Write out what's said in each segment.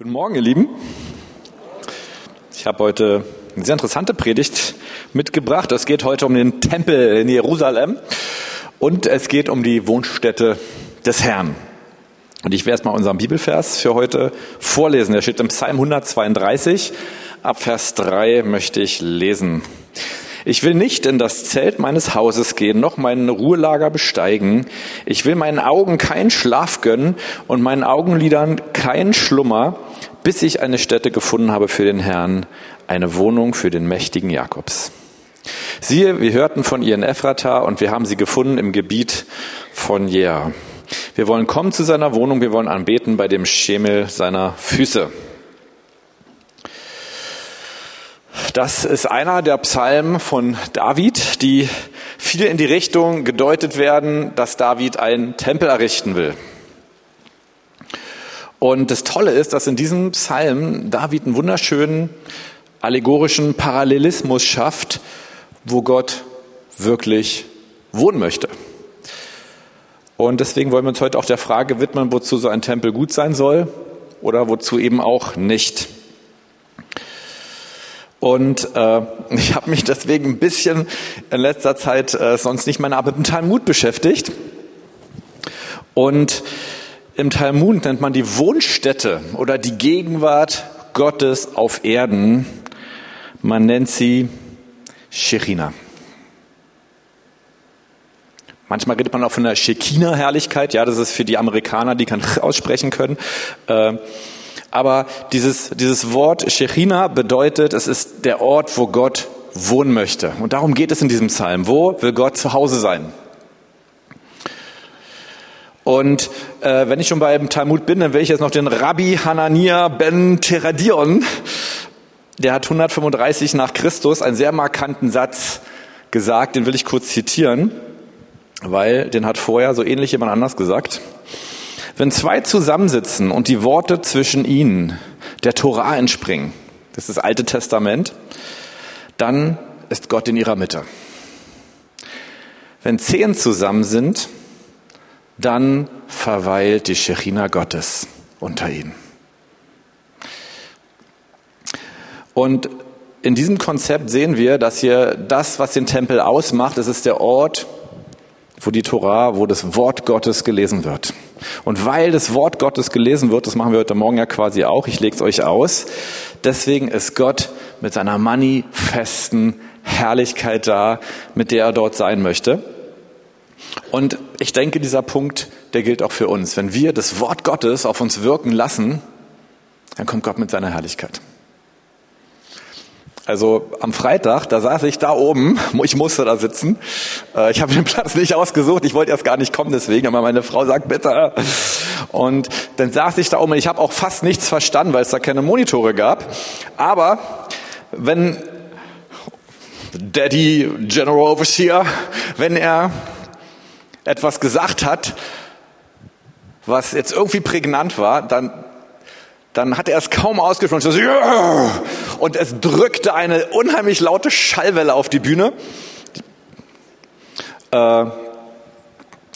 Guten Morgen, ihr Lieben. Ich habe heute eine sehr interessante Predigt mitgebracht. Es geht heute um den Tempel in Jerusalem und es geht um die Wohnstätte des Herrn. Und ich werde erstmal unseren Bibelvers für heute vorlesen. Der steht im Psalm 132. Ab Vers 3 möchte ich lesen. Ich will nicht in das Zelt meines Hauses gehen, noch meinen Ruhelager besteigen. Ich will meinen Augen keinen Schlaf gönnen und meinen Augenlidern keinen Schlummer, bis ich eine Stätte gefunden habe für den Herrn, eine Wohnung für den mächtigen Jakobs. Siehe, wir hörten von ihr in Ephrata und wir haben sie gefunden im Gebiet von Jea. Wir wollen kommen zu seiner Wohnung, wir wollen anbeten bei dem Schemel seiner Füße. Das ist einer der Psalmen von David, die viel in die Richtung gedeutet werden, dass David einen Tempel errichten will. Und das Tolle ist, dass in diesem Psalm David einen wunderschönen allegorischen Parallelismus schafft, wo Gott wirklich wohnen möchte. Und deswegen wollen wir uns heute auch der Frage widmen, wozu so ein Tempel gut sein soll oder wozu eben auch nicht. Und äh, ich habe mich deswegen ein bisschen in letzter Zeit äh, sonst nicht mehr mit dem Talmud beschäftigt. Und im Talmud nennt man die Wohnstätte oder die Gegenwart Gottes auf Erden, man nennt sie Shechina. Manchmal redet man auch von der Shekinah-Herrlichkeit. Ja, das ist für die Amerikaner, die kann aussprechen können. Äh, aber dieses, dieses Wort Shechina bedeutet, es ist der Ort, wo Gott wohnen möchte. Und darum geht es in diesem Psalm. Wo will Gott zu Hause sein? Und äh, wenn ich schon beim Talmud bin, dann will ich jetzt noch den Rabbi Hanania ben Teradion, der hat 135 nach Christus einen sehr markanten Satz gesagt, den will ich kurz zitieren, weil den hat vorher so ähnlich jemand anders gesagt. Wenn zwei zusammensitzen und die Worte zwischen ihnen der Torah entspringen, das ist das Alte Testament, dann ist Gott in ihrer Mitte. Wenn zehn zusammen sind, dann verweilt die Shechina Gottes unter ihnen. Und in diesem Konzept sehen wir, dass hier das, was den Tempel ausmacht, es ist der Ort, wo die Torah, wo das Wort Gottes gelesen wird. Und weil das Wort Gottes gelesen wird, das machen wir heute Morgen ja quasi auch, ich lege es euch aus, deswegen ist Gott mit seiner manifesten Herrlichkeit da, mit der er dort sein möchte. Und ich denke, dieser Punkt, der gilt auch für uns. Wenn wir das Wort Gottes auf uns wirken lassen, dann kommt Gott mit seiner Herrlichkeit. Also am Freitag, da saß ich da oben, ich musste da sitzen. Äh, ich habe den Platz nicht ausgesucht, ich wollte erst gar nicht kommen deswegen, aber meine Frau sagt bitte. Und dann saß ich da oben und ich habe auch fast nichts verstanden, weil es da keine Monitore gab. Aber wenn Daddy General Overseer, wenn er etwas gesagt hat, was jetzt irgendwie prägnant war, dann, dann hat er es kaum ausgesprochen. Und es drückte eine unheimlich laute Schallwelle auf die Bühne. Äh,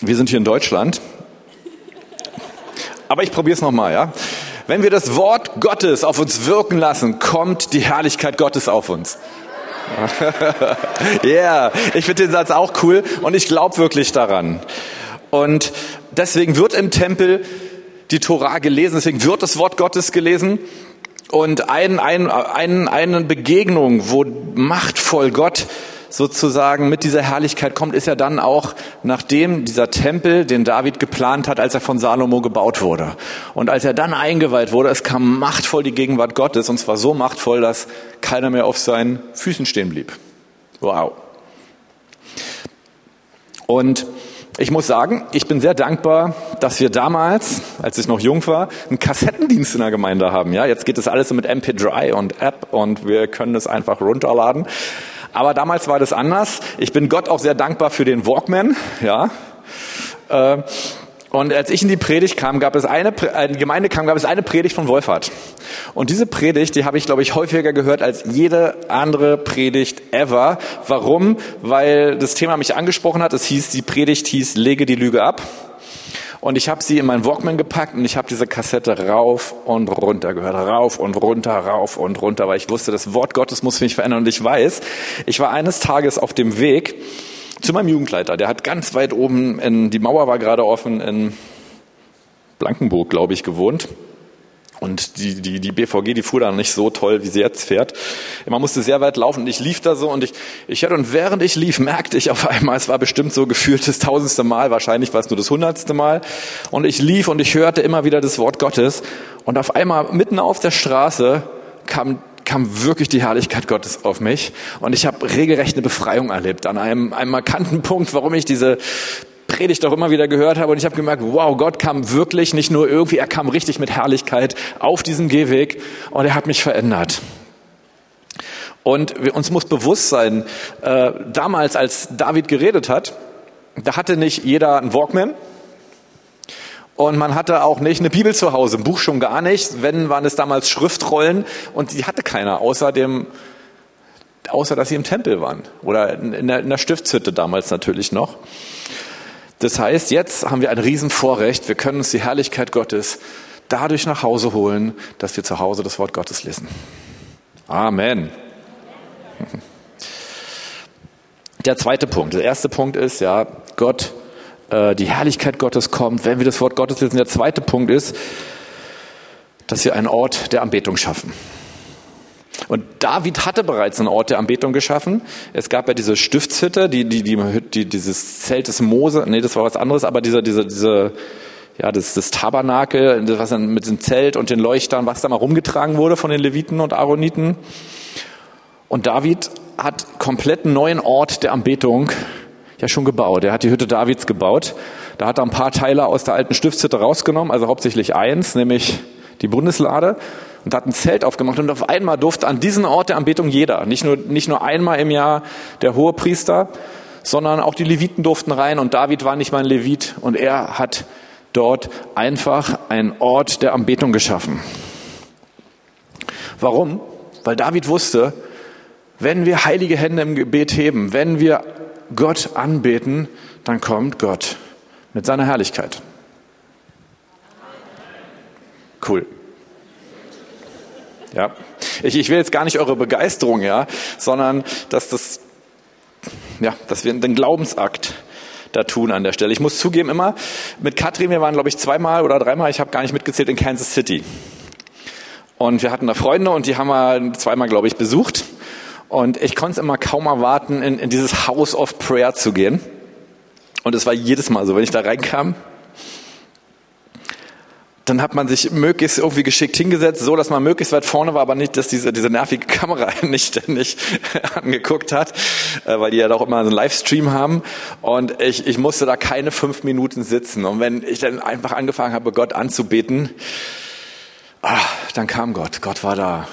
wir sind hier in Deutschland. Aber ich probiere es nochmal, ja. Wenn wir das Wort Gottes auf uns wirken lassen, kommt die Herrlichkeit Gottes auf uns. Ja, yeah, ich finde den Satz auch cool und ich glaube wirklich daran. Und deswegen wird im Tempel die Torah gelesen, deswegen wird das Wort Gottes gelesen. Und ein, ein, ein, eine Begegnung, wo machtvoll Gott sozusagen mit dieser Herrlichkeit kommt, ist ja dann auch, nachdem dieser Tempel, den David geplant hat, als er von Salomo gebaut wurde. Und als er dann eingeweiht wurde, es kam machtvoll die Gegenwart Gottes, und zwar so machtvoll, dass keiner mehr auf seinen Füßen stehen blieb. Wow. Und ich muss sagen, ich bin sehr dankbar, dass wir damals, als ich noch jung war, einen Kassettendienst in der Gemeinde haben. Ja, jetzt geht es alles so mit MP3 und App und wir können es einfach runterladen. Aber damals war das anders. Ich bin Gott auch sehr dankbar für den Walkman, ja. Äh, und als ich in die Predigt kam, gab es eine, äh, die Gemeinde kam, gab es eine Predigt von Wolfhard. Und diese Predigt, die habe ich, glaube ich, häufiger gehört als jede andere Predigt ever. Warum? Weil das Thema mich angesprochen hat. Es hieß, die Predigt hieß, lege die Lüge ab. Und ich habe sie in meinen Walkman gepackt und ich habe diese Kassette rauf und runter gehört, rauf und runter, rauf und runter, weil ich wusste, das Wort Gottes muss mich verändern. Und ich weiß, ich war eines Tages auf dem Weg zu meinem Jugendleiter. Der hat ganz weit oben, in, die Mauer war gerade offen, in Blankenburg, glaube ich, gewohnt. Und die, die, die BVG, die fuhr da nicht so toll, wie sie jetzt fährt. Man musste sehr weit laufen und ich lief da so und ich, ich hatte, und während ich lief, merkte ich auf einmal, es war bestimmt so gefühlt das tausendste Mal, wahrscheinlich war es nur das hundertste Mal. Und ich lief und ich hörte immer wieder das Wort Gottes. Und auf einmal, mitten auf der Straße, kam kam wirklich die Herrlichkeit Gottes auf mich und ich habe regelrecht eine Befreiung erlebt an einem, einem markanten Punkt, warum ich diese Predigt auch immer wieder gehört habe und ich habe gemerkt, wow, Gott kam wirklich nicht nur irgendwie, er kam richtig mit Herrlichkeit auf diesen Gehweg und er hat mich verändert. Und uns muss bewusst sein, äh, damals, als David geredet hat, da hatte nicht jeder einen Walkman und man hatte auch nicht eine Bibel zu Hause, ein Buch schon gar nicht. Wenn, waren es damals Schriftrollen und die hatte keiner, außer dem außer dass sie im Tempel waren oder in der, in der Stiftshütte damals natürlich noch. Das heißt, jetzt haben wir ein Riesenvorrecht. Wir können uns die Herrlichkeit Gottes dadurch nach Hause holen, dass wir zu Hause das Wort Gottes lesen. Amen. Der zweite Punkt. Der erste Punkt ist, ja, Gott, äh, die Herrlichkeit Gottes kommt, wenn wir das Wort Gottes lesen. Der zweite Punkt ist, dass wir einen Ort der Anbetung schaffen. Und David hatte bereits einen Ort der Anbetung geschaffen. Es gab ja diese Stiftshütte, die, die, die, die dieses Zelt des Mose, nee, das war was anderes, aber diese, diese, diese, ja, das, das Tabernakel, was dann mit dem Zelt und den Leuchtern, was da mal rumgetragen wurde von den Leviten und Aaroniten. Und David hat komplett einen neuen Ort der Anbetung ja schon gebaut. Er hat die Hütte Davids gebaut. Da hat er ein paar Teile aus der alten Stiftshütte rausgenommen, also hauptsächlich eins, nämlich die Bundeslade und hat ein Zelt aufgemacht und auf einmal durfte an diesen Ort der Anbetung jeder, nicht nur, nicht nur einmal im Jahr der hohe Priester, sondern auch die Leviten durften rein und David war nicht mal ein Levit und er hat dort einfach einen Ort der Anbetung geschaffen. Warum? Weil David wusste, wenn wir heilige Hände im Gebet heben, wenn wir Gott anbeten, dann kommt Gott mit seiner Herrlichkeit. Cool. Ja. Ich, ich will jetzt gar nicht eure Begeisterung, ja, sondern dass das, ja, dass wir den Glaubensakt da tun an der Stelle. Ich muss zugeben, immer mit Katrin, wir waren, glaube ich, zweimal oder dreimal, ich habe gar nicht mitgezählt, in Kansas City. Und wir hatten da Freunde und die haben wir zweimal, glaube ich, besucht. Und ich konnte es immer kaum erwarten, in, in dieses House of Prayer zu gehen. Und es war jedes Mal so, wenn ich da reinkam, dann hat man sich möglichst irgendwie geschickt hingesetzt, so dass man möglichst weit vorne war, aber nicht, dass diese, diese nervige Kamera nicht ständig angeguckt hat, äh, weil die ja doch immer einen Livestream haben. Und ich, ich musste da keine fünf Minuten sitzen. Und wenn ich dann einfach angefangen habe, Gott anzubeten, ach, dann kam Gott. Gott war da.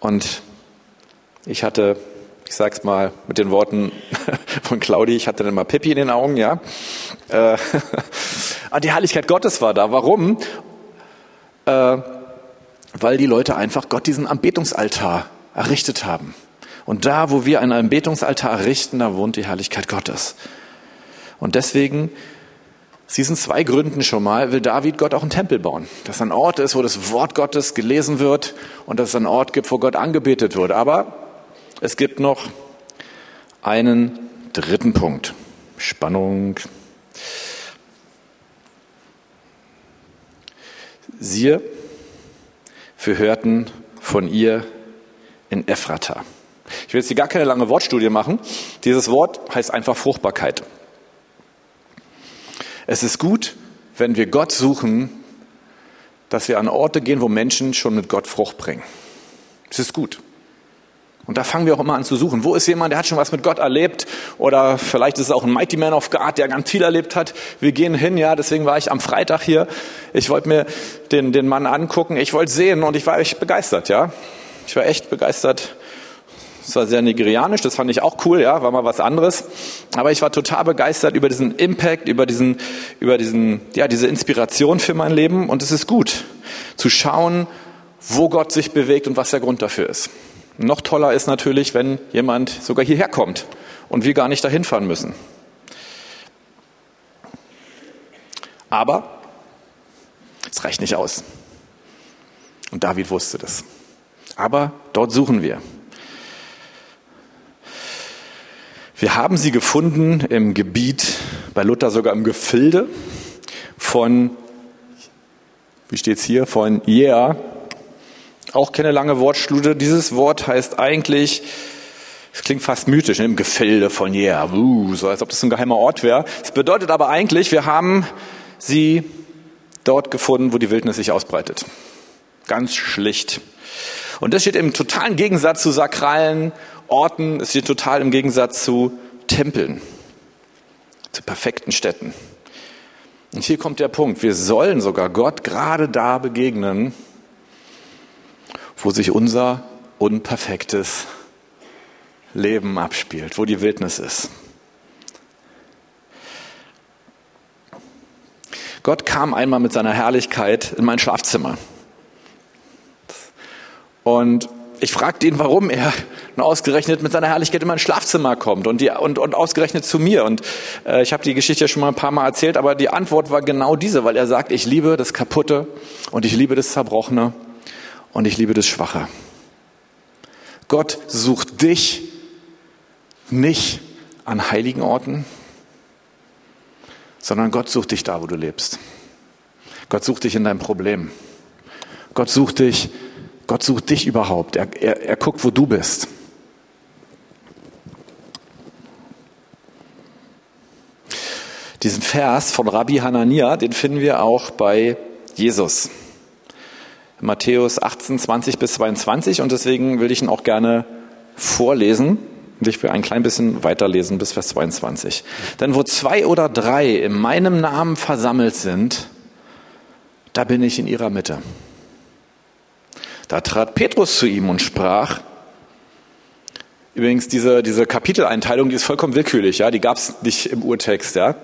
Und ich hatte, ich sag's mal mit den Worten von Claudi, ich hatte dann mal Pippi in den Augen, ja. Äh, die Herrlichkeit Gottes war da. Warum? Äh, weil die Leute einfach Gott diesen Anbetungsaltar errichtet haben. Und da, wo wir einen Anbetungsaltar errichten, da wohnt die Herrlichkeit Gottes. Und deswegen, aus diesen zwei Gründen schon mal, will David Gott auch einen Tempel bauen. Dass ein Ort ist, wo das Wort Gottes gelesen wird und dass es einen Ort gibt, wo Gott angebetet wird. Aber es gibt noch einen dritten Punkt. Spannung. Siehe, wir hörten von ihr in Ephrata. Ich will jetzt hier gar keine lange Wortstudie machen. Dieses Wort heißt einfach Fruchtbarkeit. Es ist gut, wenn wir Gott suchen, dass wir an Orte gehen, wo Menschen schon mit Gott Frucht bringen. Es ist gut. Und da fangen wir auch immer an zu suchen. Wo ist jemand, der hat schon was mit Gott erlebt? Oder vielleicht ist es auch ein Mighty Man of God, der ganz viel erlebt hat. Wir gehen hin, ja, deswegen war ich am Freitag hier. Ich wollte mir den, den Mann angucken, ich wollte sehen und ich war echt begeistert, ja. Ich war echt begeistert. Es war sehr nigerianisch, das fand ich auch cool, ja, war mal was anderes. Aber ich war total begeistert über diesen Impact, über diesen, über diesen, ja, diese Inspiration für mein Leben. Und es ist gut, zu schauen, wo Gott sich bewegt und was der Grund dafür ist. Noch toller ist natürlich, wenn jemand sogar hierher kommt und wir gar nicht dahin fahren müssen. Aber es reicht nicht aus. Und David wusste das. Aber dort suchen wir. Wir haben sie gefunden im Gebiet, bei Luther sogar im Gefilde von, wie steht's hier, von Yeah. Auch keine lange Wortschlude. Dieses Wort heißt eigentlich, es klingt fast mythisch, ne? im Gefilde von Yeah, uh, so als ob das ein geheimer Ort wäre. Es bedeutet aber eigentlich, wir haben sie dort gefunden, wo die Wildnis sich ausbreitet. Ganz schlicht. Und das steht im totalen Gegensatz zu sakralen Orten, es steht total im Gegensatz zu Tempeln, zu perfekten Städten. Und hier kommt der Punkt, wir sollen sogar Gott gerade da begegnen, wo sich unser unperfektes Leben abspielt, wo die Wildnis ist. Gott kam einmal mit seiner Herrlichkeit in mein Schlafzimmer. Und ich fragte ihn, warum er ausgerechnet mit seiner Herrlichkeit in mein Schlafzimmer kommt und, die, und, und ausgerechnet zu mir. Und äh, ich habe die Geschichte schon mal ein paar Mal erzählt, aber die Antwort war genau diese, weil er sagt, ich liebe das Kaputte und ich liebe das Zerbrochene und ich liebe das Schwache. Gott sucht dich nicht an heiligen Orten, sondern Gott sucht dich da, wo du lebst. Gott sucht dich in deinem Problem. Gott sucht dich, Gott sucht dich überhaupt. Er, er, er guckt, wo du bist. Diesen Vers von Rabbi Hanania, den finden wir auch bei Jesus. Matthäus 18, 20 bis 22 und deswegen will ich ihn auch gerne vorlesen. Und ich will ein klein bisschen weiterlesen bis Vers 22. Denn wo zwei oder drei in meinem Namen versammelt sind, da bin ich in ihrer Mitte. Da trat Petrus zu ihm und sprach, übrigens diese, diese Kapiteleinteilung, die ist vollkommen willkürlich, ja, die gab es nicht im Urtext, ja.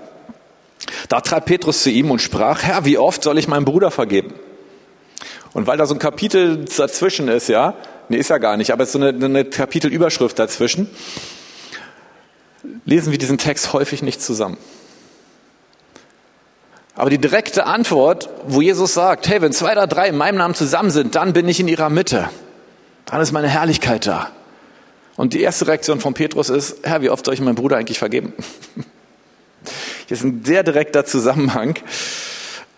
Da trat Petrus zu ihm und sprach, Herr, wie oft soll ich meinem Bruder vergeben? Und weil da so ein Kapitel dazwischen ist, ja, Nee, ist ja gar nicht, aber es ist so eine, eine Kapitelüberschrift dazwischen. Lesen wir diesen Text häufig nicht zusammen. Aber die direkte Antwort, wo Jesus sagt, hey, wenn zwei oder drei in meinem Namen zusammen sind, dann bin ich in ihrer Mitte. Dann ist meine Herrlichkeit da. Und die erste Reaktion von Petrus ist, Herr, wie oft soll ich meinem Bruder eigentlich vergeben? Hier ist ein sehr direkter Zusammenhang,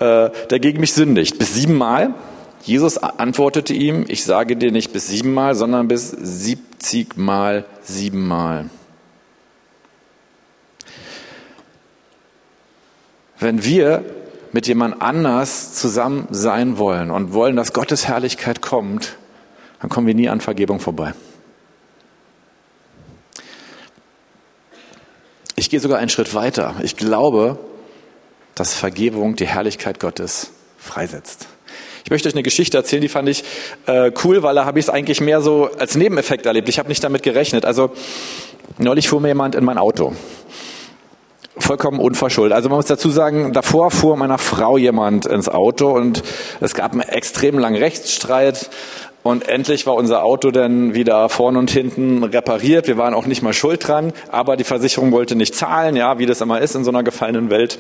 äh, der gegen mich sündigt. Bis siebenmal. Jesus antwortete ihm, ich sage dir nicht bis siebenmal, sondern bis siebzigmal siebenmal. Wenn wir mit jemand anders zusammen sein wollen und wollen, dass Gottes Herrlichkeit kommt, dann kommen wir nie an Vergebung vorbei. Ich gehe sogar einen Schritt weiter. Ich glaube, dass Vergebung die Herrlichkeit Gottes freisetzt. Ich möchte euch eine Geschichte erzählen, die fand ich äh, cool, weil da habe ich es eigentlich mehr so als Nebeneffekt erlebt. Ich habe nicht damit gerechnet. Also neulich fuhr mir jemand in mein Auto. Vollkommen unverschuldet. Also man muss dazu sagen, davor fuhr meiner Frau jemand ins Auto und es gab einen extrem langen Rechtsstreit. Und endlich war unser Auto dann wieder vorn und hinten repariert. Wir waren auch nicht mal schuld dran, aber die Versicherung wollte nicht zahlen, ja, wie das immer ist in so einer gefallenen Welt.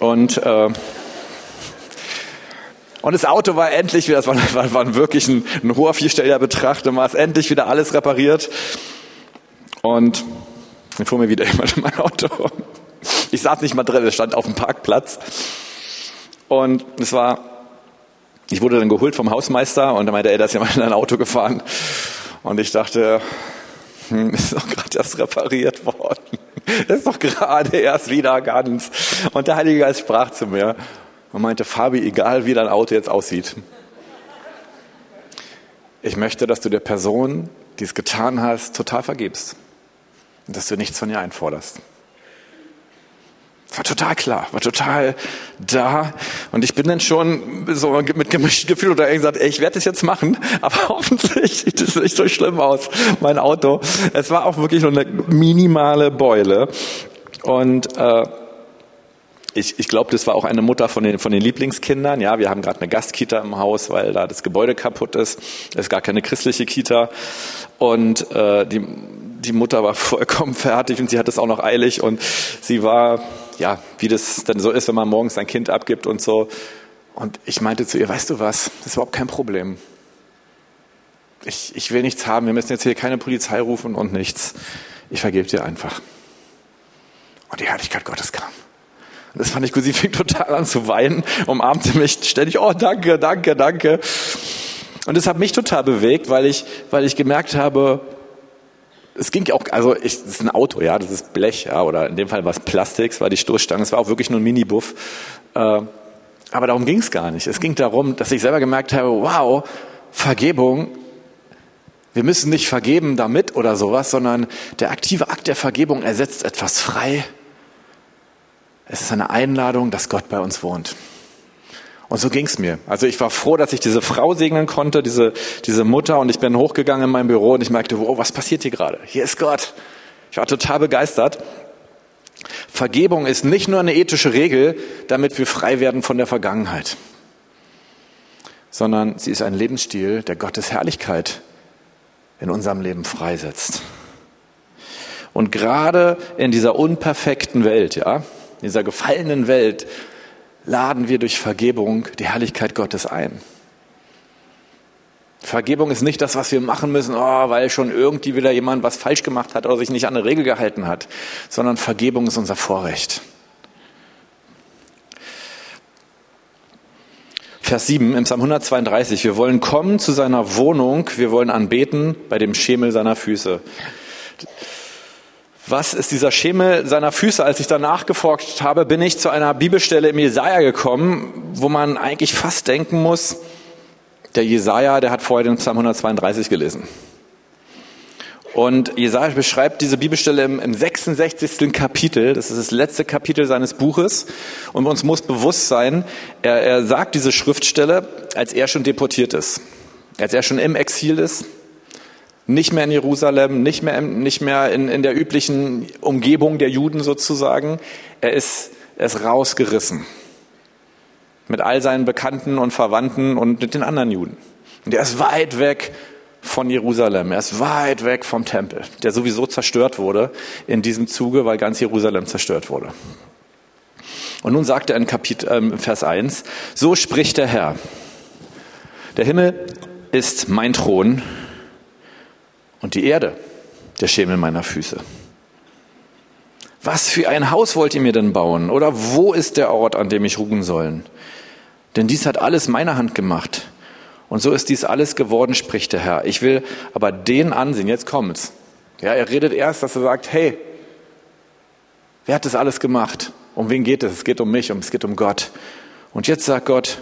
Und äh, und das Auto war endlich wieder, das war, war, war wirklich ein, ein hoher vierstelliger Betrag, dann war es endlich wieder alles repariert. Und dann fuhr mir wieder jemand in mein Auto. Ich saß nicht mal drin, es stand auf dem Parkplatz. Und es war, ich wurde dann geholt vom Hausmeister und dann meinte er, da ist jemand in ein Auto gefahren. Und ich dachte, hm, ist doch gerade erst repariert worden. Das ist doch gerade erst wieder ganz. Und der Heilige Geist sprach zu mir, und meinte, Fabi, egal wie dein Auto jetzt aussieht, ich möchte, dass du der Person, die es getan hast, total vergibst. Und dass du nichts von ihr einforderst. War total klar, war total da. Und ich bin dann schon so mit gemischtem Gefühl oder gesagt, ey, ich werde das jetzt machen, aber hoffentlich sieht es nicht so schlimm aus, mein Auto. Es war auch wirklich nur eine minimale Beule. Und äh, ich, ich glaube, das war auch eine Mutter von den, von den Lieblingskindern. Ja, wir haben gerade eine Gastkita im Haus, weil da das Gebäude kaputt ist. Es ist gar keine christliche Kita. Und äh, die, die Mutter war vollkommen fertig und sie hat es auch noch eilig. Und sie war ja, wie das dann so ist, wenn man morgens sein Kind abgibt und so. Und ich meinte zu ihr, weißt du was, das ist überhaupt kein Problem. Ich, ich will nichts haben, wir müssen jetzt hier keine Polizei rufen und nichts. Ich vergebe dir einfach. Und die Herrlichkeit Gottes kam. Das fand ich gut. Sie fing total an zu weinen, umarmte mich ständig. Oh, danke, danke, danke. Und das hat mich total bewegt, weil ich, weil ich gemerkt habe, es ging ja auch, also ich, das ist ein Auto, ja, das ist Blech, ja, oder in dem Fall war es Plastik, es war die Stoßstange, es war auch wirklich nur ein Minibuff. Äh, aber darum ging es gar nicht. Es ging darum, dass ich selber gemerkt habe, wow, Vergebung, wir müssen nicht vergeben damit oder sowas, sondern der aktive Akt der Vergebung ersetzt etwas frei. Es ist eine Einladung, dass Gott bei uns wohnt. Und so ging's mir. Also ich war froh, dass ich diese Frau segnen konnte, diese, diese Mutter, und ich bin hochgegangen in mein Büro und ich merkte, wow, was passiert hier gerade? Hier ist Gott. Ich war total begeistert. Vergebung ist nicht nur eine ethische Regel, damit wir frei werden von der Vergangenheit, sondern sie ist ein Lebensstil, der Gottes Herrlichkeit in unserem Leben freisetzt. Und gerade in dieser unperfekten Welt, ja, in dieser gefallenen Welt, laden wir durch Vergebung die Herrlichkeit Gottes ein. Vergebung ist nicht das, was wir machen müssen, oh, weil schon irgendwie wieder jemand was falsch gemacht hat oder sich nicht an eine Regel gehalten hat, sondern Vergebung ist unser Vorrecht. Vers 7 im Psalm 132. Wir wollen kommen zu seiner Wohnung, wir wollen anbeten bei dem Schemel seiner Füße. Was ist dieser Schemel seiner Füße? Als ich danach geforscht habe, bin ich zu einer Bibelstelle im Jesaja gekommen, wo man eigentlich fast denken muss, der Jesaja, der hat vorher den Psalm 132 gelesen. Und Jesaja beschreibt diese Bibelstelle im, im 66. Kapitel. Das ist das letzte Kapitel seines Buches. Und uns muss bewusst sein, er, er sagt diese Schriftstelle, als er schon deportiert ist. Als er schon im Exil ist nicht mehr in Jerusalem, nicht mehr, nicht mehr in, in der üblichen Umgebung der Juden sozusagen. Er ist, er ist rausgerissen. Mit all seinen Bekannten und Verwandten und mit den anderen Juden. Und er ist weit weg von Jerusalem. Er ist weit weg vom Tempel, der sowieso zerstört wurde in diesem Zuge, weil ganz Jerusalem zerstört wurde. Und nun sagt er in Kapitel, äh, Vers 1, so spricht der Herr. Der Himmel ist mein Thron und die Erde, der Schemel meiner Füße. Was für ein Haus wollt ihr mir denn bauen? Oder wo ist der Ort, an dem ich ruhen sollen? Denn dies hat alles meine Hand gemacht. Und so ist dies alles geworden, spricht der Herr. Ich will aber den ansehen, jetzt kommt's. Ja, er redet erst, dass er sagt, hey, wer hat das alles gemacht? Um wen geht es? Es geht um mich und es geht um Gott. Und jetzt sagt Gott,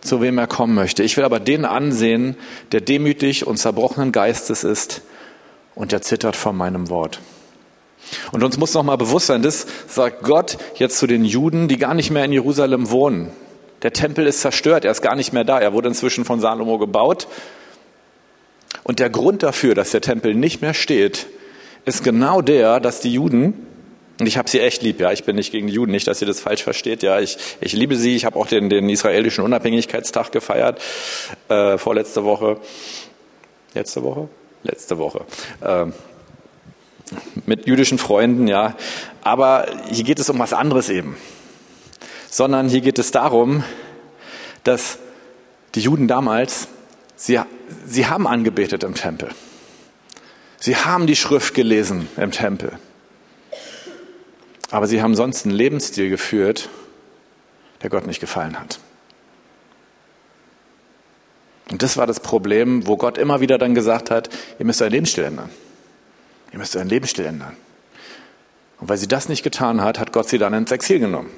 zu wem er kommen möchte. Ich will aber den ansehen, der demütig und zerbrochenen Geistes ist und er zittert vor meinem Wort. Und uns muss noch mal bewusst sein, das sagt Gott jetzt zu den Juden, die gar nicht mehr in Jerusalem wohnen. Der Tempel ist zerstört, er ist gar nicht mehr da. Er wurde inzwischen von Salomo gebaut. Und der Grund dafür, dass der Tempel nicht mehr steht, ist genau der, dass die Juden, und ich habe sie echt lieb, ja, ich bin nicht gegen die Juden, nicht, dass ihr das falsch versteht, ja, ich, ich liebe sie, ich habe auch den, den israelischen Unabhängigkeitstag gefeiert, äh, vorletzte Woche, letzte Woche, letzte Woche. Äh, mit jüdischen Freunden, ja. Aber hier geht es um was anderes eben. Sondern hier geht es darum, dass die Juden damals, sie, sie haben angebetet im Tempel. Sie haben die Schrift gelesen im Tempel. Aber sie haben sonst einen Lebensstil geführt, der Gott nicht gefallen hat. Und das war das Problem, wo Gott immer wieder dann gesagt hat, ihr müsst euren Lebensstil ändern. Ihr müsst euren Lebensstil ändern. Und weil sie das nicht getan hat, hat Gott sie dann ins Exil genommen.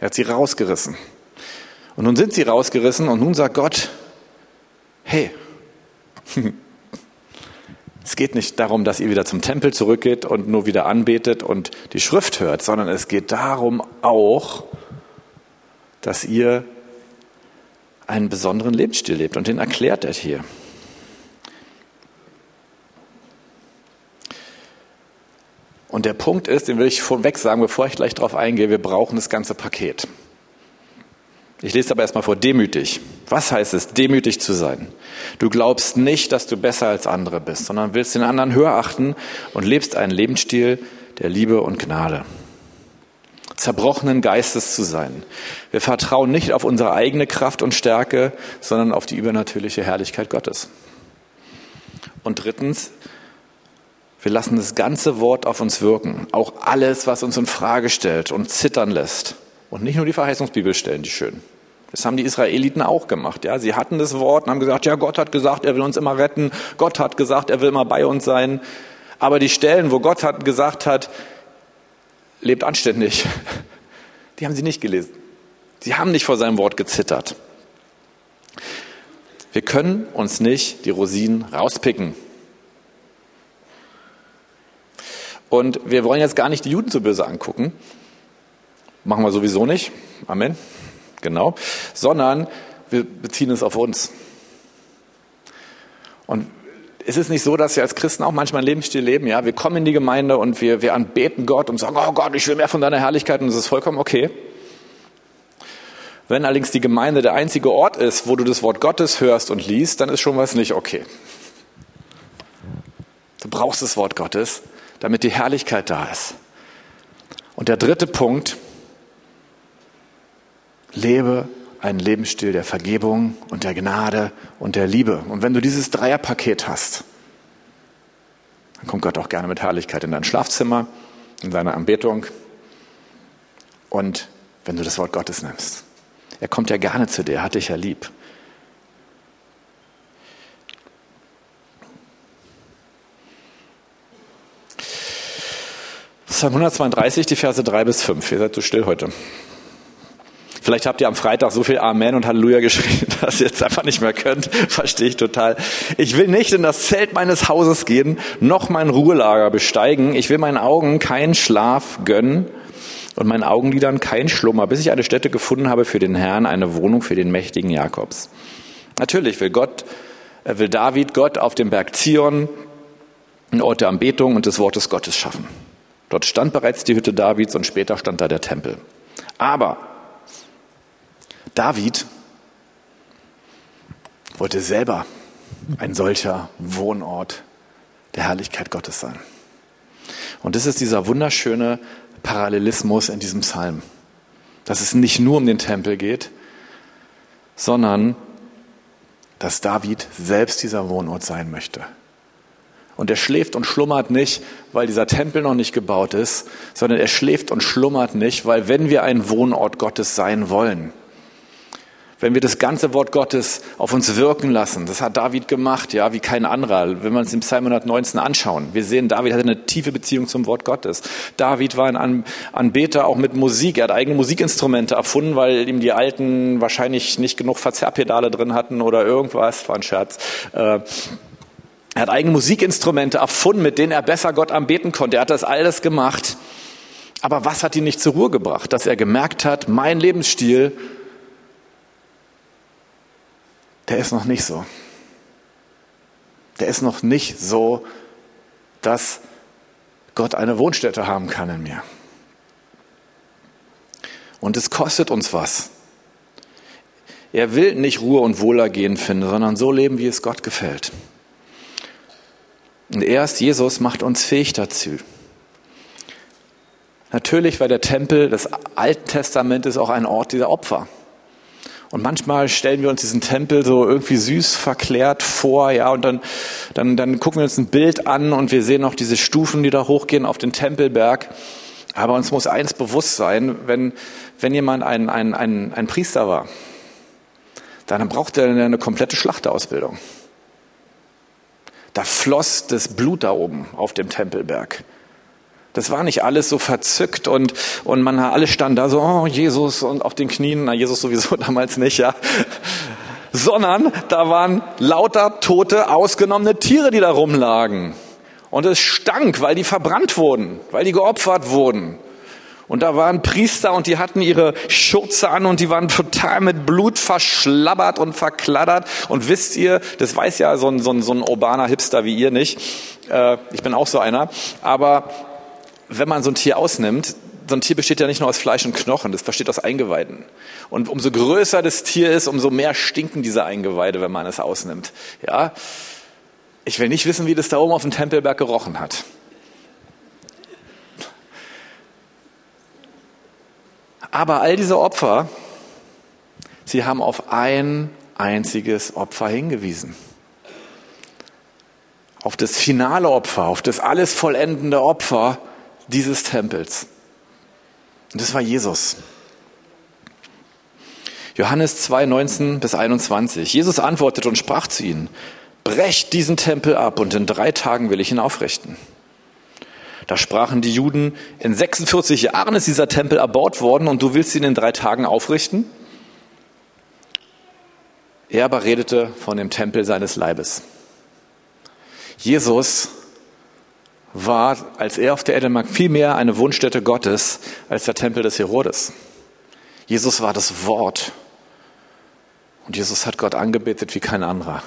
Er hat sie rausgerissen. Und nun sind sie rausgerissen und nun sagt Gott, hey, es geht nicht darum, dass ihr wieder zum Tempel zurückgeht und nur wieder anbetet und die Schrift hört, sondern es geht darum auch, dass ihr einen besonderen Lebensstil lebt. Und den erklärt er hier. Und der Punkt ist, den will ich vorweg sagen, bevor ich gleich darauf eingehe, wir brauchen das ganze Paket. Ich lese aber erstmal vor, demütig. Was heißt es, demütig zu sein? Du glaubst nicht, dass du besser als andere bist, sondern willst den anderen höher achten und lebst einen Lebensstil der Liebe und Gnade. Zerbrochenen Geistes zu sein. Wir vertrauen nicht auf unsere eigene Kraft und Stärke, sondern auf die übernatürliche Herrlichkeit Gottes. Und drittens, wir lassen das ganze Wort auf uns wirken, auch alles, was uns in Frage stellt und zittern lässt. Und nicht nur die Verheißungsbibelstellen, die schön. Das haben die Israeliten auch gemacht. Ja, sie hatten das Wort und haben gesagt, ja, Gott hat gesagt, er will uns immer retten. Gott hat gesagt, er will immer bei uns sein. Aber die Stellen, wo Gott hat gesagt hat, lebt anständig, die haben sie nicht gelesen. Sie haben nicht vor seinem Wort gezittert. Wir können uns nicht die Rosinen rauspicken. Und wir wollen jetzt gar nicht die Juden so böse angucken. Machen wir sowieso nicht. Amen. Genau. Sondern wir beziehen es auf uns. Und ist es nicht so, dass wir als Christen auch manchmal einen Lebensstil leben? Ja, wir kommen in die Gemeinde und wir, wir anbeten Gott und sagen, oh Gott, ich will mehr von deiner Herrlichkeit und das ist vollkommen okay. Wenn allerdings die Gemeinde der einzige Ort ist, wo du das Wort Gottes hörst und liest, dann ist schon was nicht okay. Du brauchst das Wort Gottes, damit die Herrlichkeit da ist. Und der dritte Punkt, lebe einen Lebensstil der Vergebung und der Gnade und der Liebe. Und wenn du dieses Dreierpaket hast, dann kommt Gott auch gerne mit Herrlichkeit in dein Schlafzimmer, in deine Anbetung und wenn du das Wort Gottes nimmst. Er kommt ja gerne zu dir, er hat dich ja lieb. Psalm 132, die Verse 3 bis 5. Ihr seid so still heute. Vielleicht habt ihr am Freitag so viel Amen und Halleluja geschrien, dass ihr jetzt einfach nicht mehr könnt. Verstehe ich total. Ich will nicht in das Zelt meines Hauses gehen, noch mein Ruhelager besteigen. Ich will meinen Augen keinen Schlaf gönnen und meinen Augenlidern keinen Schlummer, bis ich eine Stätte gefunden habe für den Herrn, eine Wohnung für den mächtigen Jakobs. Natürlich will Gott, er will David Gott auf dem Berg Zion, einen Ort der Anbetung und des Wortes Gottes schaffen. Dort stand bereits die Hütte Davids und später stand da der Tempel. Aber David wollte selber ein solcher Wohnort der Herrlichkeit Gottes sein. Und das ist dieser wunderschöne Parallelismus in diesem Psalm, dass es nicht nur um den Tempel geht, sondern dass David selbst dieser Wohnort sein möchte. Und er schläft und schlummert nicht, weil dieser Tempel noch nicht gebaut ist, sondern er schläft und schlummert nicht, weil wenn wir ein Wohnort Gottes sein wollen, wenn wir das ganze Wort Gottes auf uns wirken lassen. Das hat David gemacht, ja, wie kein anderer. Wenn wir uns den Psalm 119 anschauen, wir sehen, David hatte eine tiefe Beziehung zum Wort Gottes. David war ein Anbeter auch mit Musik. Er hat eigene Musikinstrumente erfunden, weil ihm die alten wahrscheinlich nicht genug Verzerrpedale drin hatten oder irgendwas. War ein Scherz. Äh, er hat eigene Musikinstrumente erfunden, mit denen er besser Gott anbeten konnte. Er hat das alles gemacht. Aber was hat ihn nicht zur Ruhe gebracht? Dass er gemerkt hat, mein Lebensstil der ist noch nicht so. Der ist noch nicht so, dass Gott eine Wohnstätte haben kann in mir. Und es kostet uns was. Er will nicht Ruhe und Wohlergehen finden, sondern so leben, wie es Gott gefällt. Und erst Jesus macht uns fähig dazu. Natürlich war der Tempel des Alten Testamentes auch ein Ort dieser Opfer. Und manchmal stellen wir uns diesen Tempel so irgendwie süß verklärt vor, ja, und dann, dann, dann gucken wir uns ein Bild an und wir sehen noch diese Stufen, die da hochgehen auf den Tempelberg. Aber uns muss eins bewusst sein, wenn, wenn jemand ein, ein, ein, ein Priester war, dann braucht er eine komplette Schlachteausbildung. Da floss das Blut da oben auf dem Tempelberg. Das war nicht alles so verzückt und, und man alle standen da so, oh, Jesus und auf den Knien, na Jesus sowieso damals nicht, ja. Sondern da waren lauter tote, ausgenommene Tiere, die da rumlagen. Und es stank, weil die verbrannt wurden, weil die geopfert wurden. Und da waren Priester und die hatten ihre Schürze an und die waren total mit Blut verschlabbert und verkladdert. Und wisst ihr, das weiß ja so ein, so ein, so ein urbaner Hipster wie ihr nicht. Äh, ich bin auch so einer. Aber wenn man so ein Tier ausnimmt, so ein Tier besteht ja nicht nur aus Fleisch und Knochen, das besteht aus Eingeweiden. Und umso größer das Tier ist, umso mehr stinken diese Eingeweide, wenn man es ausnimmt. Ja? Ich will nicht wissen, wie das da oben auf dem Tempelberg gerochen hat. Aber all diese Opfer, sie haben auf ein einziges Opfer hingewiesen. Auf das finale Opfer, auf das alles vollendende Opfer dieses Tempels. Und das war Jesus. Johannes 2, 19 bis 21. Jesus antwortete und sprach zu ihnen, brecht diesen Tempel ab und in drei Tagen will ich ihn aufrichten. Da sprachen die Juden, in 46 Jahren ist dieser Tempel erbaut worden und du willst ihn in drei Tagen aufrichten? Er aber redete von dem Tempel seines Leibes. Jesus war, als er auf der Erde mag, viel mehr eine Wohnstätte Gottes als der Tempel des Herodes. Jesus war das Wort. Und Jesus hat Gott angebetet wie kein anderer.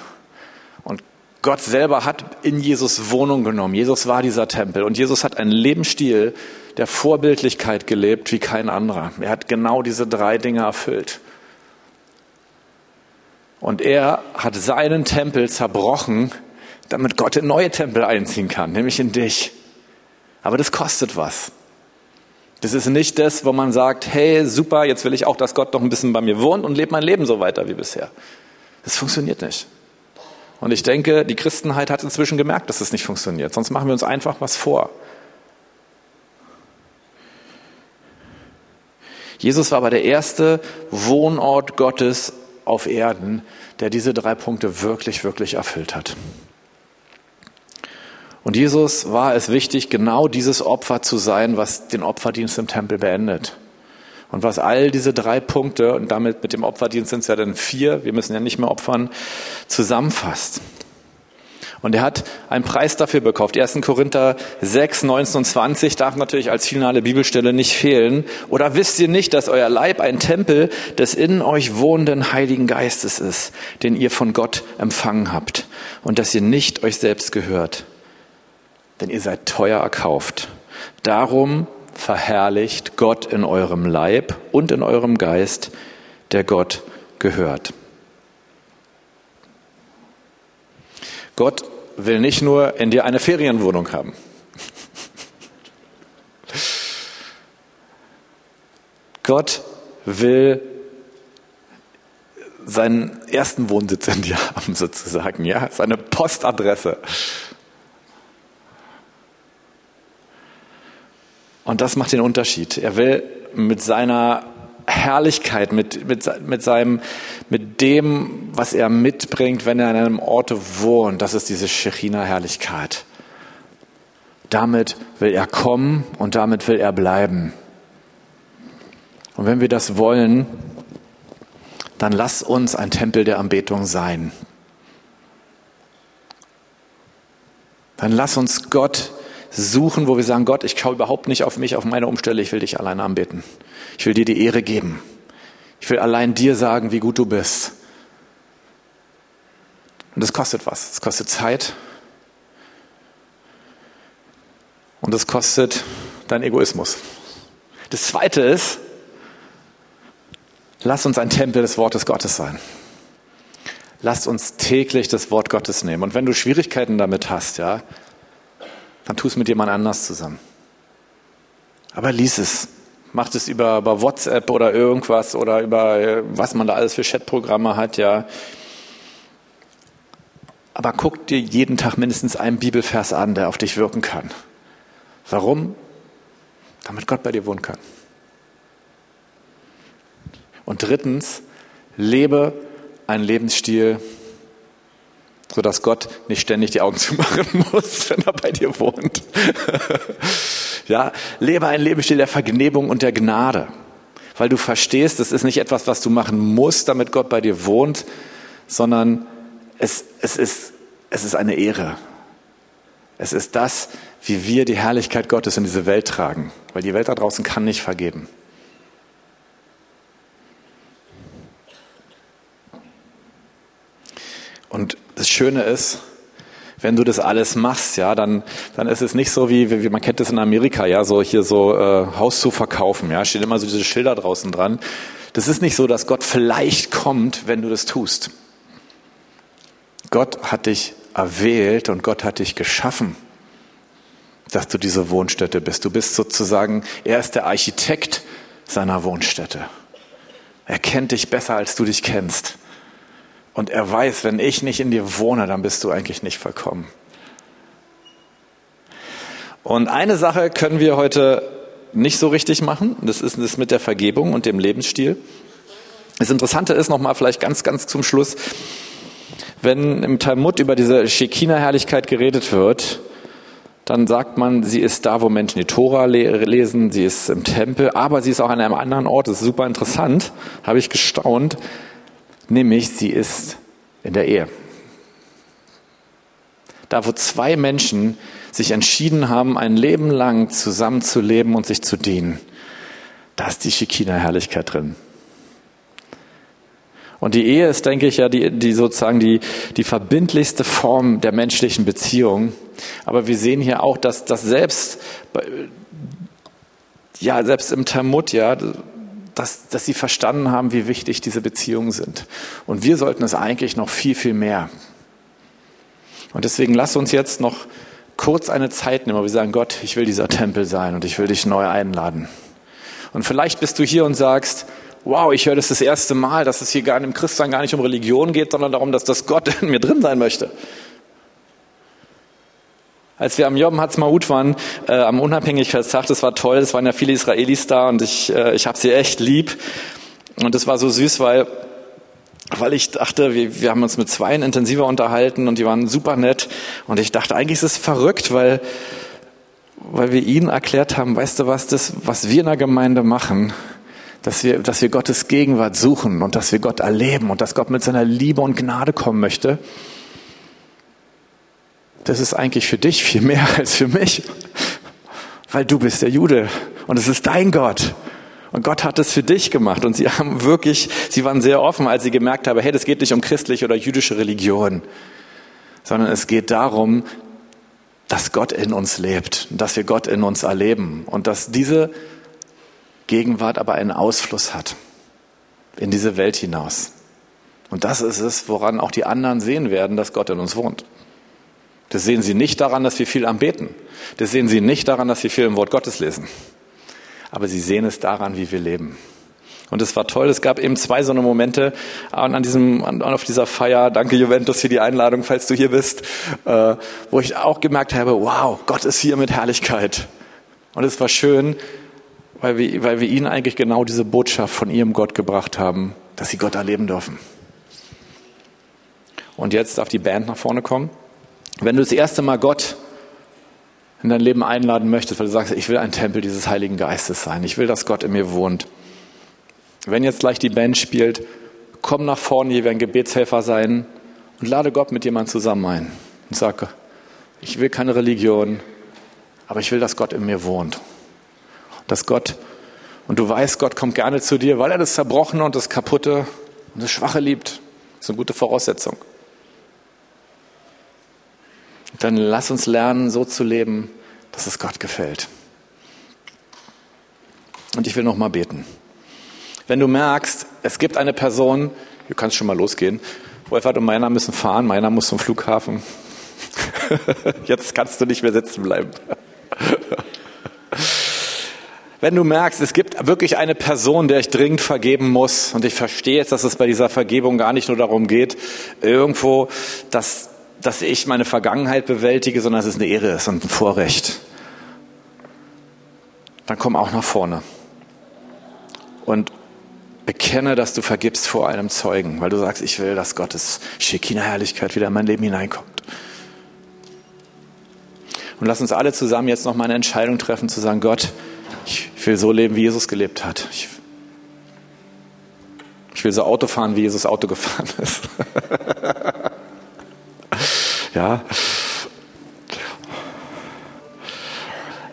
Und Gott selber hat in Jesus Wohnung genommen. Jesus war dieser Tempel. Und Jesus hat einen Lebensstil der Vorbildlichkeit gelebt wie kein anderer. Er hat genau diese drei Dinge erfüllt. Und er hat seinen Tempel zerbrochen, damit Gott in neue Tempel einziehen kann, nämlich in dich. Aber das kostet was. Das ist nicht das, wo man sagt, hey, super, jetzt will ich auch, dass Gott noch ein bisschen bei mir wohnt und lebe mein Leben so weiter wie bisher. Das funktioniert nicht. Und ich denke, die Christenheit hat inzwischen gemerkt, dass das nicht funktioniert. Sonst machen wir uns einfach was vor. Jesus war aber der erste Wohnort Gottes auf Erden, der diese drei Punkte wirklich, wirklich erfüllt hat. Und Jesus war es wichtig, genau dieses Opfer zu sein, was den Opferdienst im Tempel beendet. Und was all diese drei Punkte, und damit mit dem Opferdienst sind es ja dann vier, wir müssen ja nicht mehr opfern, zusammenfasst. Und er hat einen Preis dafür bekauft. 1. Korinther 6, 19 und 20 darf natürlich als finale Bibelstelle nicht fehlen. Oder wisst ihr nicht, dass euer Leib ein Tempel des in euch wohnenden Heiligen Geistes ist, den ihr von Gott empfangen habt und dass ihr nicht euch selbst gehört? Denn ihr seid teuer erkauft. Darum verherrlicht Gott in eurem Leib und in eurem Geist, der Gott gehört. Gott will nicht nur in dir eine Ferienwohnung haben. Gott will seinen ersten Wohnsitz in dir haben, sozusagen, ja, seine Postadresse. Und das macht den Unterschied. Er will mit seiner Herrlichkeit, mit, mit, mit seinem, mit dem, was er mitbringt, wenn er an einem Orte wohnt, das ist diese Shechina-Herrlichkeit. Damit will er kommen und damit will er bleiben. Und wenn wir das wollen, dann lass uns ein Tempel der Anbetung sein. Dann lass uns Gott suchen, wo wir sagen, Gott, ich schaue überhaupt nicht auf mich, auf meine Umstände, ich will dich allein anbeten. Ich will dir die Ehre geben. Ich will allein dir sagen, wie gut du bist. Und das kostet was. Es kostet Zeit. Und es kostet dein Egoismus. Das zweite ist, lass uns ein Tempel des Wortes Gottes sein. Lass uns täglich das Wort Gottes nehmen. Und wenn du Schwierigkeiten damit hast, ja, dann tu es mit jemand anders zusammen. Aber lies es. Mach es über, über WhatsApp oder irgendwas oder über äh, was man da alles für Chatprogramme hat, ja. Aber guck dir jeden Tag mindestens einen Bibelvers an, der auf dich wirken kann. Warum? Damit Gott bei dir wohnen kann. Und drittens, lebe einen Lebensstil, sodass Gott nicht ständig die Augen zumachen muss, wenn er bei dir wohnt. ja, lebe ein Lebensstil der Vergnebung und der Gnade, weil du verstehst, es ist nicht etwas, was du machen musst, damit Gott bei dir wohnt, sondern es, es, ist, es ist eine Ehre. Es ist das, wie wir die Herrlichkeit Gottes in diese Welt tragen, weil die Welt da draußen kann nicht vergeben. Und das Schöne ist, wenn du das alles machst, ja, dann, dann ist es nicht so wie, wie man kennt es in Amerika, ja, so hier so äh, Haus zu verkaufen, ja, steht immer so diese Schilder draußen dran. Das ist nicht so, dass Gott vielleicht kommt, wenn du das tust. Gott hat dich erwählt und Gott hat dich geschaffen, dass du diese Wohnstätte bist. Du bist sozusagen, er ist der Architekt seiner Wohnstätte. Er kennt dich besser, als du dich kennst. Und er weiß, wenn ich nicht in dir wohne, dann bist du eigentlich nicht vollkommen. Und eine Sache können wir heute nicht so richtig machen. Das ist das mit der Vergebung und dem Lebensstil. Das Interessante ist nochmal vielleicht ganz, ganz zum Schluss, wenn im Talmud über diese Shekinah-Herrlichkeit geredet wird, dann sagt man, sie ist da, wo Menschen die Tora lesen, sie ist im Tempel, aber sie ist auch an einem anderen Ort. Das ist super interessant, habe ich gestaunt, nämlich sie ist in der Ehe. Da, wo zwei Menschen sich entschieden haben, ein Leben lang zusammenzuleben und sich zu dienen, da ist die Shekinah-Herrlichkeit drin. Und die Ehe ist, denke ich, ja die, die sozusagen die, die verbindlichste Form der menschlichen Beziehung. Aber wir sehen hier auch, dass, dass selbst, ja, selbst im Talmud, ja, dass, dass sie verstanden haben, wie wichtig diese Beziehungen sind. Und wir sollten es eigentlich noch viel, viel mehr. Und deswegen lass uns jetzt noch kurz eine Zeit nehmen, wo wir sagen, Gott, ich will dieser Tempel sein und ich will dich neu einladen. Und vielleicht bist du hier und sagst, wow, ich höre das das erste Mal, dass es hier gar im Christsein gar nicht um Religion geht, sondern darum, dass das Gott in mir drin sein möchte. Als wir am Yom Hatzmaut waren, äh, am Unabhängigkeitstag, das war toll, es waren ja viele Israelis da und ich, äh, ich habe sie echt lieb. Und das war so süß, weil, weil ich dachte, wir, wir haben uns mit zweien intensiver unterhalten und die waren super nett. Und ich dachte, eigentlich ist es verrückt, weil, weil wir ihnen erklärt haben, weißt du was, das, was wir in der Gemeinde machen, dass wir, dass wir Gottes Gegenwart suchen und dass wir Gott erleben und dass Gott mit seiner Liebe und Gnade kommen möchte, das ist eigentlich für dich viel mehr als für mich, weil du bist der Jude und es ist dein Gott. Und Gott hat es für dich gemacht. Und sie haben wirklich, sie waren sehr offen, als sie gemerkt haben, hey, das geht nicht um christliche oder jüdische Religion, sondern es geht darum, dass Gott in uns lebt, dass wir Gott in uns erleben und dass diese Gegenwart aber einen Ausfluss hat in diese Welt hinaus. Und das ist es, woran auch die anderen sehen werden, dass Gott in uns wohnt. Das sehen sie nicht daran, dass wir viel anbeten. Das sehen sie nicht daran, dass wir viel im Wort Gottes lesen. Aber sie sehen es daran, wie wir leben. Und es war toll. Es gab eben zwei so eine Momente an, diesem, an, auf dieser Feier. Danke Juventus für die Einladung, falls du hier bist, äh, wo ich auch gemerkt habe, wow, Gott ist hier mit Herrlichkeit. Und es war schön, weil wir, weil wir ihnen eigentlich genau diese Botschaft von ihrem Gott gebracht haben, dass sie Gott erleben dürfen. Und jetzt darf die Band nach vorne kommen. Wenn du das erste Mal Gott in dein Leben einladen möchtest, weil du sagst, ich will ein Tempel dieses Heiligen Geistes sein, ich will, dass Gott in mir wohnt. Wenn jetzt gleich die Band spielt, komm nach vorne, hier werden Gebetshelfer sein und lade Gott mit jemandem zusammen ein und sag, ich will keine Religion, aber ich will, dass Gott in mir wohnt dass Gott, und du weißt, Gott kommt gerne zu dir, weil er das Zerbrochene und das Kaputte und das Schwache liebt. Das ist eine gute Voraussetzung. Dann lass uns lernen, so zu leben, dass es Gott gefällt. Und ich will noch mal beten. Wenn du merkst, es gibt eine Person, du kannst schon mal losgehen, Wolfhard und meiner müssen fahren, meiner muss zum Flughafen. Jetzt kannst du nicht mehr sitzen bleiben. Wenn du merkst, es gibt wirklich eine Person, der ich dringend vergeben muss, und ich verstehe jetzt, dass es bei dieser Vergebung gar nicht nur darum geht, irgendwo, dass, dass ich meine Vergangenheit bewältige, sondern dass es eine Ehre ist und ein Vorrecht, dann komm auch nach vorne. Und bekenne, dass du vergibst vor einem Zeugen, weil du sagst, ich will, dass Gottes Shekinah-Herrlichkeit wieder in mein Leben hineinkommt. Und lass uns alle zusammen jetzt noch mal eine Entscheidung treffen, zu sagen, Gott, ich will so leben, wie Jesus gelebt hat. Ich, ich will so Auto fahren, wie Jesus Auto gefahren ist. ja.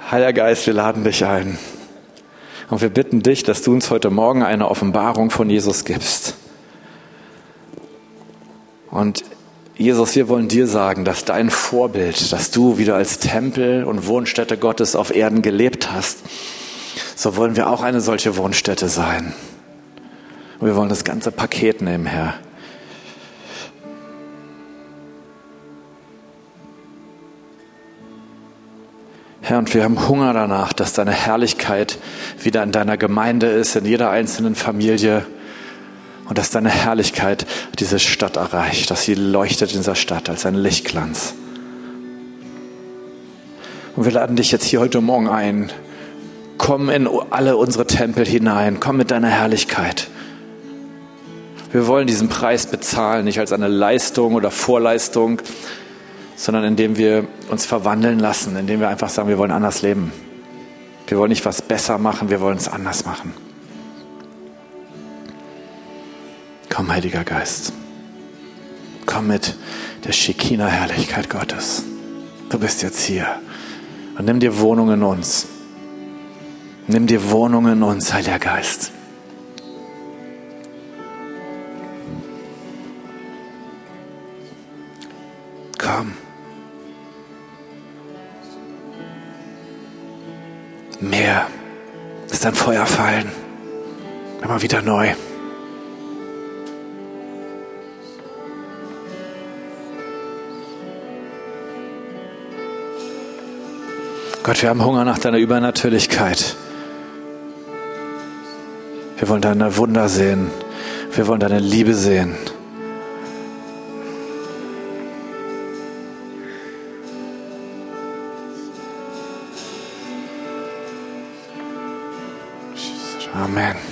Heiliger Geist, wir laden dich ein. Und wir bitten dich, dass du uns heute Morgen eine Offenbarung von Jesus gibst. Und Jesus, wir wollen dir sagen, dass dein Vorbild, dass du wieder als Tempel und Wohnstätte Gottes auf Erden gelebt hast, so wollen wir auch eine solche Wohnstätte sein. Und wir wollen das ganze Paket nehmen, Herr. Und wir haben Hunger danach, dass deine Herrlichkeit wieder in deiner Gemeinde ist, in jeder einzelnen Familie. Und dass deine Herrlichkeit diese Stadt erreicht, dass sie leuchtet in dieser Stadt als ein Lichtglanz. Und wir laden dich jetzt hier heute Morgen ein. Komm in alle unsere Tempel hinein. Komm mit deiner Herrlichkeit. Wir wollen diesen Preis bezahlen, nicht als eine Leistung oder Vorleistung, sondern indem wir uns verwandeln lassen, indem wir einfach sagen, wir wollen anders leben. Wir wollen nicht was besser machen, wir wollen es anders machen. Komm, Heiliger Geist. Komm mit der Shekinah-Herrlichkeit Gottes. Du bist jetzt hier. Und nimm dir Wohnung in uns. Nimm dir Wohnung in uns, Heiliger Geist. Mehr. Ist ein Feuer fallen. Immer wieder neu. Gott, wir haben Hunger nach deiner Übernatürlichkeit. Wir wollen deine Wunder sehen. Wir wollen deine Liebe sehen. Amen.